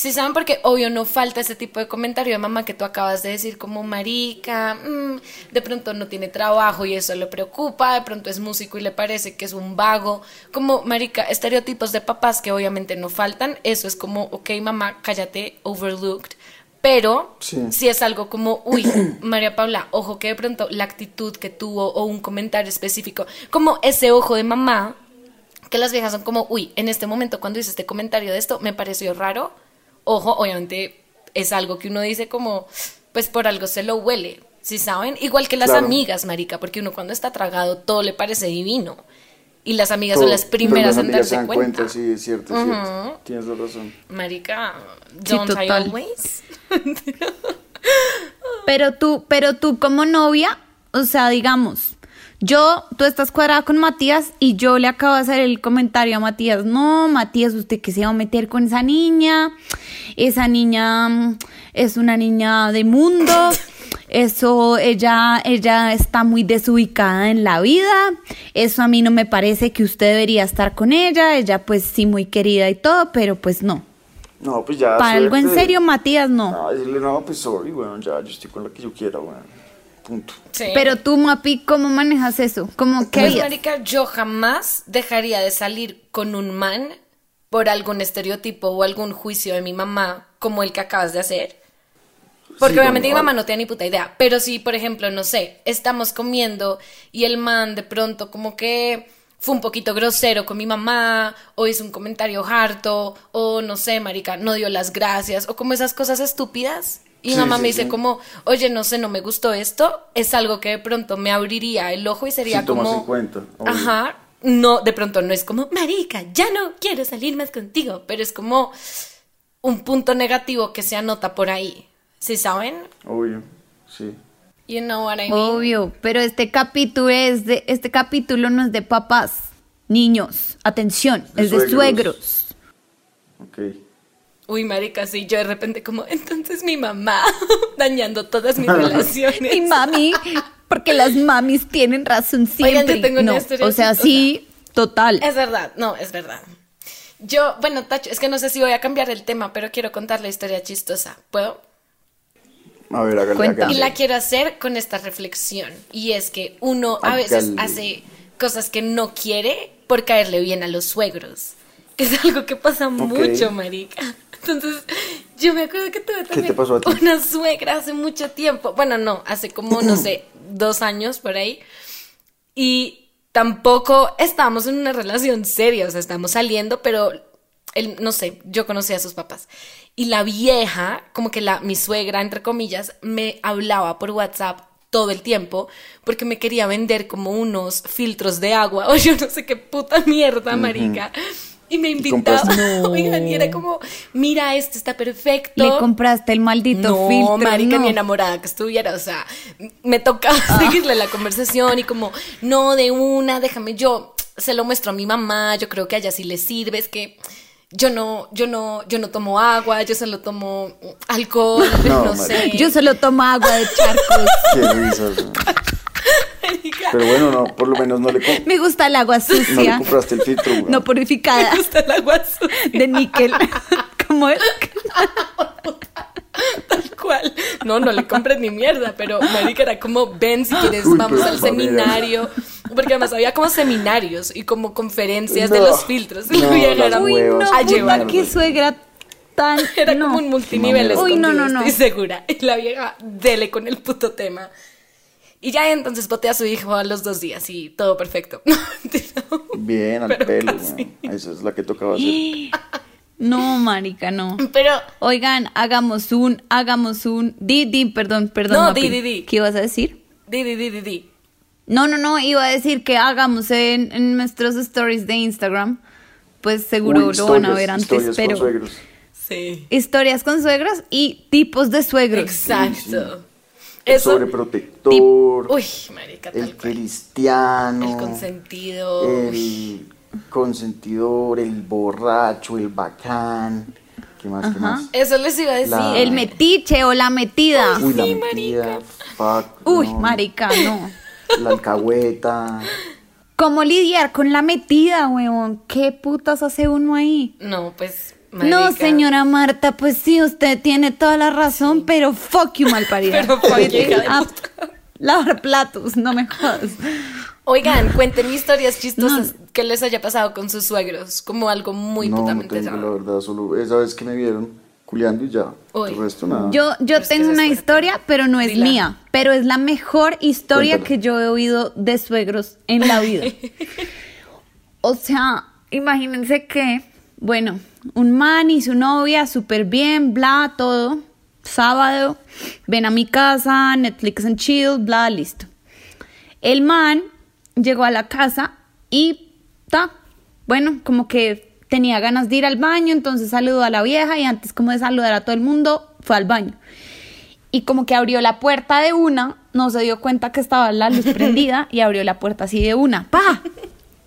Si saben, porque obvio no falta ese tipo de comentario de mamá que tú acabas de decir como marica, mm, de pronto no tiene trabajo y eso le preocupa, de pronto es músico y le parece que es un vago, como marica, estereotipos de papás que obviamente no faltan, eso es como, ok mamá, cállate, overlooked, pero Sí. si es algo como, uy, María Paula, ojo que de pronto la actitud que tuvo o un comentario específico, como ese ojo de mamá, que las viejas son como, uy, en este momento cuando hice este comentario de esto me pareció raro. Ojo, obviamente es algo que uno dice como, pues por algo se lo huele, ¿sí saben? Igual que las Claro. amigas, marica, porque uno cuando está tragado todo le parece divino. Y las amigas Todo- son las primeras las en darse se dan cuenta. Sí, es cierto, es cierto. Tienes razón. Marica, Sí, don't I always? Pero tú, pero tú como novia, o sea, digamos, yo, tú estás cuadrada con Matías y yo le acabo de hacer el comentario a Matías, no, Matías, usted que se va a meter con esa niña, esa niña mm, es una niña de mundo, eso, ella, ella está muy desubicada en la vida, eso a mí no me parece que usted debería estar con ella, ella pues sí muy querida y todo, pero pues no. No, pues ya. Para algo en serio, Matías, no. No, decirle, no, pues sorry, bueno, ya, yo estoy con la que yo quiera, bueno. Punto. Sí. Pero tú, Mapi, ¿cómo manejas eso? ¿Cómo que Pues, marica, yo jamás dejaría de salir con un man por algún estereotipo o algún juicio de mi mamá como el que acabas de hacer. Porque Sí, obviamente mi mamá no tiene ni puta idea. Pero si, por ejemplo, no sé, estamos comiendo y el man de pronto como que fue un poquito grosero con mi mamá, o hizo un comentario harto, o no sé, marica, no dio las gracias, o como esas cosas estúpidas. Y Sí, mamá sí, me dice sí. como, oye, no sé, no me gustó esto, es algo que de pronto me abriría el ojo y sería como... en cuenta. Ajá, no, de pronto no es como, marica, ya no quiero salir más contigo, pero es como un punto negativo que se anota por ahí, ¿sí saben? Obvio, sí. You know what I mean? Obvio, pero este capítulo es de este capítulo no es de papás, niños, atención, De es de suegros. suegros. Ok. Uy, marica, sí, yo de repente como, entonces mi mamá dañando todas mis relaciones. Mi mami, porque las mamis tienen razón Oigan, yo siempre. una no, historia o sea, sí, total. Es verdad, no, es verdad. Yo, bueno, Tacho, es que no sé si voy a cambiar el tema, pero quiero contar la historia chistosa. ¿Puedo? A ver, hágale, Cuenta. Y hágale. la quiero hacer con esta reflexión. Y es que uno a veces Hágale. hace cosas que no quiere por caerle bien a los suegros. Que es algo que pasa mucho, marica. Entonces, yo me acuerdo que tuve también una suegra hace mucho tiempo. Bueno, no, hace como, no sé, dos años por ahí. Y tampoco estábamos en una relación seria, o sea, estábamos saliendo, pero él, no sé, yo conocía a sus papás. Y la vieja, como que la, mi suegra, entre comillas, me hablaba por WhatsApp todo el tiempo porque me quería vender como unos filtros de agua o yo no sé qué puta mierda, marica. Y me invitaba, compraste? oigan, y era como, mira, este está perfecto. Le compraste el maldito no, filtro. marica, no. ni enamorada que estuviera, o sea, me tocaba seguirle la conversación y como, no, de una, déjame, yo se lo muestro a mi mamá, yo creo que a ella sí le sirve, es que yo no, yo no, yo no tomo agua, yo solo tomo alcohol, no, No, sé. Yo solo tomo agua de charcos. Qué risas. Marica, Pero bueno, no, por lo menos no le, Me gusta el agua no le sucia, compraste el filtro. güey. no purificada, me gusta el agua sucia, de níquel. ¿Cómo es? tal cual. No, no le compré ni mierda, pero marica era como, ven si quieres, Uy, vamos al seminario. Porque además había como seminarios y como conferencias de No. los filtros. Y No, la vieja las era Uy, no, a llevar. puta, qué suegra tan... Era no. como un multinivel. Uy, no, no, no. estoy segura. Y la vieja, dele con el puto tema. Y ya entonces boté a su hijo a los dos días y todo perfecto. Bien, al Pero pelo. casi. güey. Esa es la que tocaba hacer. No, marica, no. Pero Oigan, hagamos un, hagamos un... Di, di, perdón, perdón. No, Mapi. di, di, di. ¿Qué ibas a decir? di, di, di, di, di. No, no, no, iba a decir que hagamos en, en nuestros stories de Instagram. Pues seguro Uy, lo van a ver antes, historias con suegros. Sí. Historias con suegros y tipos de suegros. Exacto. Eso. sobreprotector. Uy, marica, tal el cual. cristiano. El consentido. El consentidor, el borracho, el bacán. ¿Qué más? ¿Qué más? Eso les iba a decir. La- El metiche o la metida. Uy, la sí, metida. Fuck. Uy, no. marica, no. La alcahueta. ¿Cómo lidiar con la metida, weón? ¿Qué putas hace uno ahí? No, pues. No, señora Marta, pues sí, usted tiene toda la razón, pero fuck you, malparida. Pero fuck lavar platos, no me jodas. Oigan, cuéntenme historias chistosas que les haya pasado con sus suegros. Como algo muy no, no putamente tengo, la verdad. Solo esa vez que me vieron culeando y ya. El resto nada. Yo, yo tengo una historia, pero no es Dila. mía. Pero es la mejor historia que yo he oído de suegros en la vida. o sea, imagínense que, bueno, un man y su novia, súper bien, bla, todo. Sábado, ven a mi casa, Netflix and chill, bla, listo. El man llegó a la casa y, ta, bueno, como que tenía ganas de ir al baño, entonces saludó a la vieja y antes como de saludar a todo el mundo, fue al baño. Y como que abrió la puerta de una, no se dio cuenta que estaba la luz prendida y abrió la puerta así de una, ¡pa!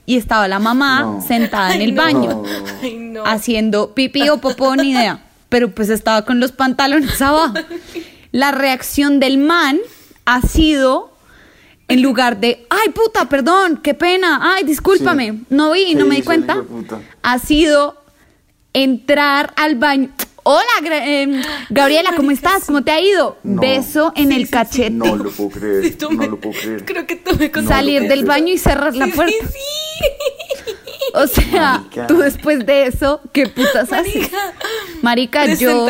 Y estaba la mamá No. sentada en el no. baño, Ay, no. haciendo pipí o popó, ni idea. Pero pues estaba con los pantalones abajo. La reacción del man ha sido, en lugar de, ay puta, perdón, qué pena, ay discúlpame, Sí. no vi, ¿Qué no me di cuenta, ha sido entrar al baño. Hola, em, Gabriela, ¿cómo estás? ¿Cómo te ha ido? No. Beso en el cachete. No lo puedo creer. Sí, tú no me- lo puedo creer. Creo que tú me. Salir del baño y cerrar la Sí, puerta. Sí, sí. O sea, Marica. tú después de eso, ¿qué putas haces? Marica. Marica, yo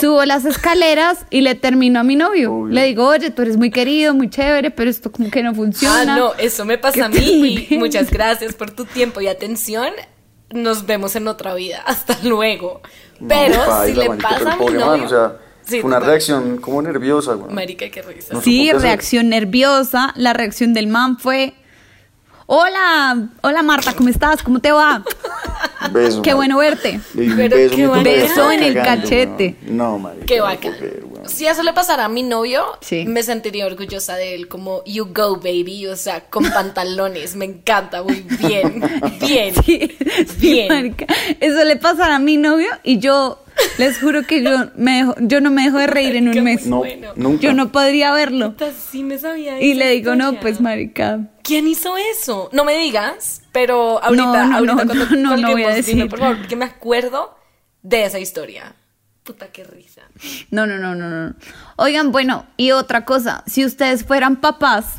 subo las escaleras y le termino a mi novio. Obvio. Le digo, oye, tú eres muy querido, muy chévere, pero esto como que no funciona. Ah, no, eso me pasa a mí. y. Muchas gracias por tu tiempo y atención. Nos vemos en otra vida. Hasta luego. No, Pero paila, si le marica, pasa a mi novio. man, o sea, Sí, fue una total. reacción como nerviosa, güey. Marica, qué risa. No Sí, reacción nerviosa. La reacción del man fue, hola, hola Marta, ¿cómo estás? ¿Cómo te va? Beso. Qué bueno verte. Pero beso, qué. Beso en el cagando, cachete. weón. No, marica. Qué no bacán. Si eso le pasara a mi novio, Sí. me sentiría orgullosa de él, como you go baby, o sea, con pantalones, me encanta, muy bien, bien, Sí, sí, bien. marica. Eso le pasa a mi novio y yo les juro que yo, me dejo- yo no me dejo de reír en un mes. No, Bueno. nunca. Yo no podría verlo. Sí me sabía Y le digo, no, historia. pues marica. ¿Quién hizo eso? No me digas, pero ahorita, No, no, ahorita no, cuando no, no, no voy a decir. por favor, porque me acuerdo de esa historia. Puta, qué risa. No, no, no, no, no. Oigan, bueno, y otra cosa, si ustedes fueran papás,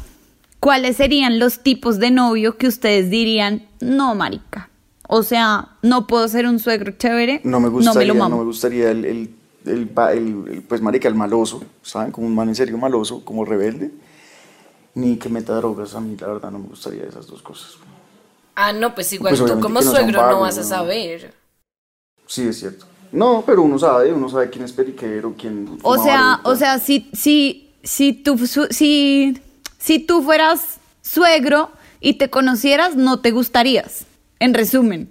¿cuáles serían los tipos de novio que ustedes dirían, no, marica? O sea, no puedo ser un suegro chévere, No me no gustaría, me lo no me gustaría el, el, el, pa- el- el, pues marica, el maloso, ¿saben? Como un man en serio maloso, como rebelde. Ni que meta drogas, a mí la verdad no me gustaría esas dos cosas. Ah, no, pues igual Pues tú como no suegro no vas a saber. Sí, es cierto. No, pero uno sabe, uno sabe quién es periquero, quién... O sea, o sea, si, si, si tú, si, si tú fueras suegro y te conocieras, no te gustarías. En resumen.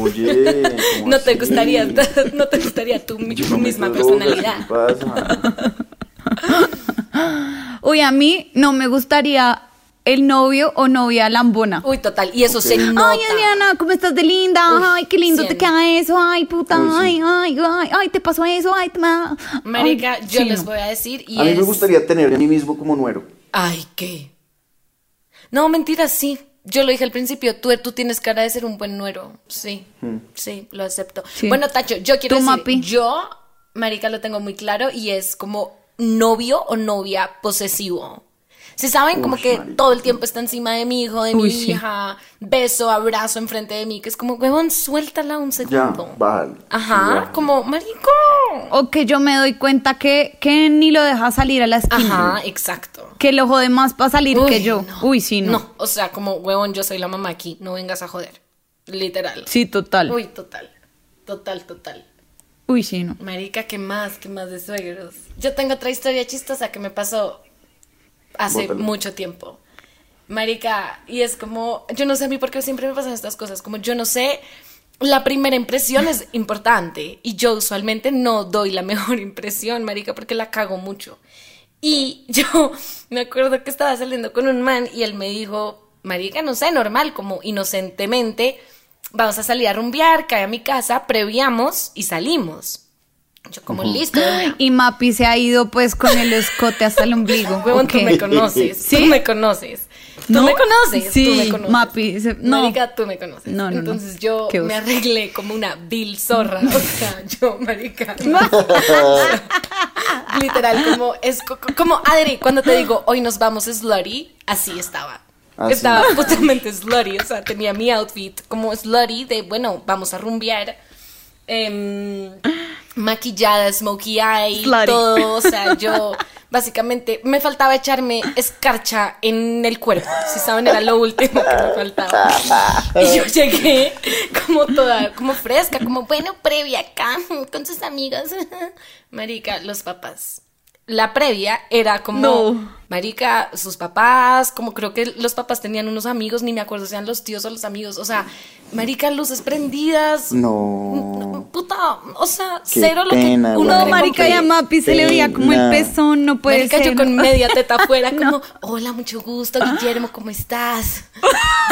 Oye, ¿cómo No te gustaría, no te gustaría tu, no misma drogas, personalidad. ¿qué pasa? Uy, a mí no me gustaría el novio o novia lambona. Uy, total. Y eso se nota. Ay, Adriana, ¿cómo estás de linda? Uy, ay, qué lindo te queda eso. Ay, puta. Uy, sí. ay, ay, ay, ay, te pasó eso. Ay, te ma- Marica, Ay, yo sí, les no. voy a decir y A mí me gustaría tener a mí mismo como nuero. Ay, ¿qué? No, mentira, sí. Yo lo dije al principio, tú, tú tienes cara de ser un buen nuero. Sí, sí, lo acepto. Sí. Bueno, Tacho, yo quiero Tú, decir, Mapi. yo, Marica, lo tengo muy claro y es como novio o novia posesivo. Si saben, como que todo el tiempo está encima de mi hijo, de mi sí. hija, beso, abrazo enfrente de mí, que es como, huevón, suéltala un Ya, segundo. vale. Ajá, Ya. como, marico. O que yo me doy cuenta que, que ni lo deja salir a la esquina. Ajá, exacto. Que lo jode más para salir que yo. no. Uy, sí, no. No, o sea, como, huevón, yo soy la mamá aquí, no vengas a joder. Literal. Sí, total. Uy, total. Total, total. Uy, sí, no. Marica, ¿qué más? ¿Qué más de suegros? Yo tengo otra historia chistosa que me pasó hace mucho tiempo. Marica, y es como, yo no sé a mí por qué siempre me pasan estas cosas, como yo no sé, la primera impresión es importante y yo usualmente no doy la mejor impresión, Marica, porque la cago mucho. Y yo me acuerdo que estaba saliendo con un man y él me dijo, Marica, no sé, normal, como inocentemente, vamos a salir a rumbear, cae a mi casa, previamos y salimos. Yo como listo, de una". Y Mapi se ha ido pues con el escote hasta el ombligo. Huevón, tú me conoces. ¿Sí? Tú me conoces. Tú ¿No? me conoces. Sí, tú me conoces. Mapi, se- no. Marica, tú me conoces. No, no, no. Entonces yo me arreglé como una vil zorra. O sea, yo, marica. Literal, como es co- co- como Adri, cuando te digo hoy nos vamos slutty, así estaba. Así. Estaba justamente slutty, o sea, tenía mi outfit como slutty de, bueno, vamos a rumbear. em, maquillada, smokey eye, Slutty. todo, o sea, yo básicamente me faltaba echarme escarcha en el cuerpo, si saben, era lo último que me faltaba. Y yo llegué como toda, como fresca, como bueno, previa acá, con sus amigos. Marica, los papás. La previa era como, No. marica, sus papás, como creo que los papás tenían unos amigos, ni me acuerdo si eran los tíos o los amigos, o sea, marica, luces prendidas. No. Puta, o sea, Qué cero lo que uno marica, y a Mapi se le veía como el pezón, no puede Marica, ser. yo con media teta afuera, No. como, hola, mucho gusto, Guillermo, ¿cómo estás?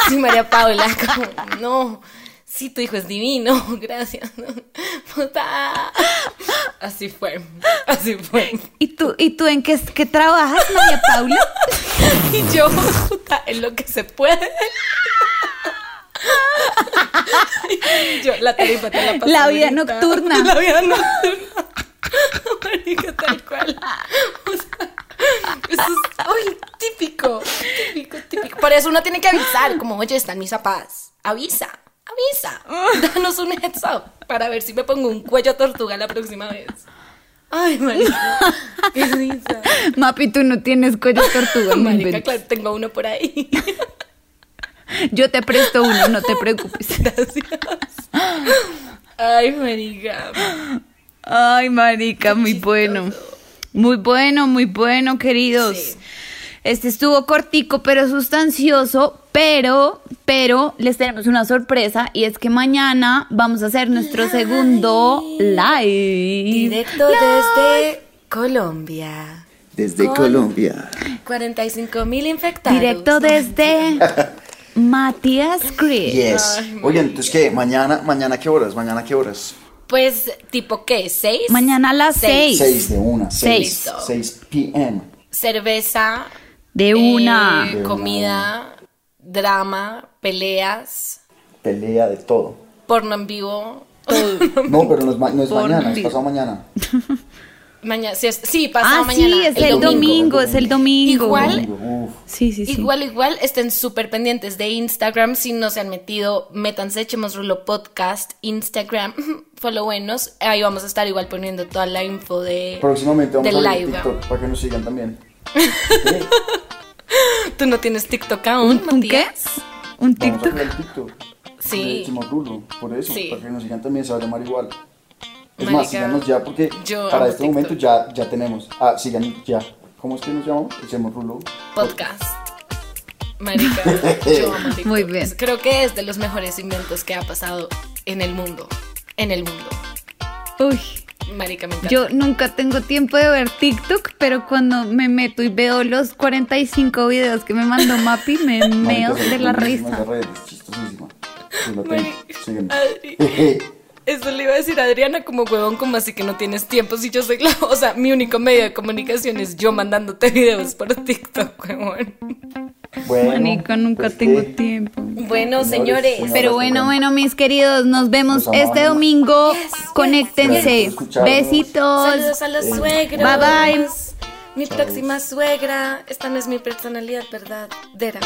Sí, María Paula, como, no, sí, tu hijo es divino, gracias. Puta. Así fue, así fue. ¿Y tú, ¿Y tú en qué, qué trabajas, María Paula? Y yo, puta, en lo que se puede. Yo, la tarifa te la paso La vida ahorita. nocturna. La vida nocturna. Marica, tal cual. O sea, eso es, uy, típico, típico, típico. Por eso uno tiene que avisar, como, oye, están mis zapatos. Avisa, avisa. Danos un heads up para ver si me pongo un cuello tortuga la próxima vez. Ay, marica, qué risa. Mapi, tú no tienes cuello tortuga. Marica, claro, tengo uno por ahí. Yo te presto uno, no te preocupes. Gracias. Ay, marica. Ay, marica, muy bueno. Muy bueno, muy bueno, queridos. Sí. Este estuvo cortico, pero sustancioso, pero, pero les tenemos una sorpresa y es que mañana vamos a hacer nuestro segundo live. Directo desde Colombia. Desde Con- Colombia. 45 mil infectados. Directo desde Matías Chris. Yes. Oye, entonces, ¿qué? Mañana, mañana, ¿qué horas? Mañana, ¿qué horas? Pues, ¿tipo qué? ¿Seis? Mañana a las seis. 6 de una. Seis. 6. 6 p.m. Cerveza. De una. eh, De comida. Drama. Peleas. Pelea de todo. Porno en vivo. No, pero no es, ma- no es Por mañana, es pasado mañana. Mañana, sí, es- sí, pasado Ah, mañana. sí, es el, domingo, es el domingo. Igual, Uf. Sí, sí, sí. Igual, igual, estén súper pendientes de Instagram. Si no se han metido, métanse, echemos rulo podcast, Instagram, followenos. Ahí vamos a estar igual poniendo toda la info de, Próximamente vamos del a live. TikTok para que nos sigan también. Sí, ¿Tú no tienes TikTok aún, ¿Un qué? Matías? ¿Un Vamos a TikTok? crear el TikTok. Sí. De por eso, Sí. para que nos sigan también, se va a llamar igual. Es Marica, más, síganos ya porque yo para este momento TikTok. ya, ya tenemos. Ah, sigan ya. ¿Cómo es que nos llamamos? Echemos rulo. Podcast. Marica, yo amo TikTok. Muy bien. Creo que es de los mejores inventos que ha pasado en el mundo. En el mundo. Uy. Marica, me encanta. Yo nunca tengo tiempo de ver TikTok, pero cuando me meto y veo los 45 videos que me mandó Mapi, me meo de la risa. Eso le iba a decir a Adriana como huevón, como así que no tienes tiempo. Si yo soy la. O sea, mi único medio de comunicación es yo mandándote videos por TikTok, huevón. Bueno, Manica, nunca pues, tengo ¿qué? tiempo. Bueno, señores. Pero bueno, bueno, mis queridos, nos vemos este domingo. Yes. Conéctense. Besitos. Saludos a los Eh, suegros. Bye, bye. Mi próxima suegra. Esta no es mi personalidad verdadera.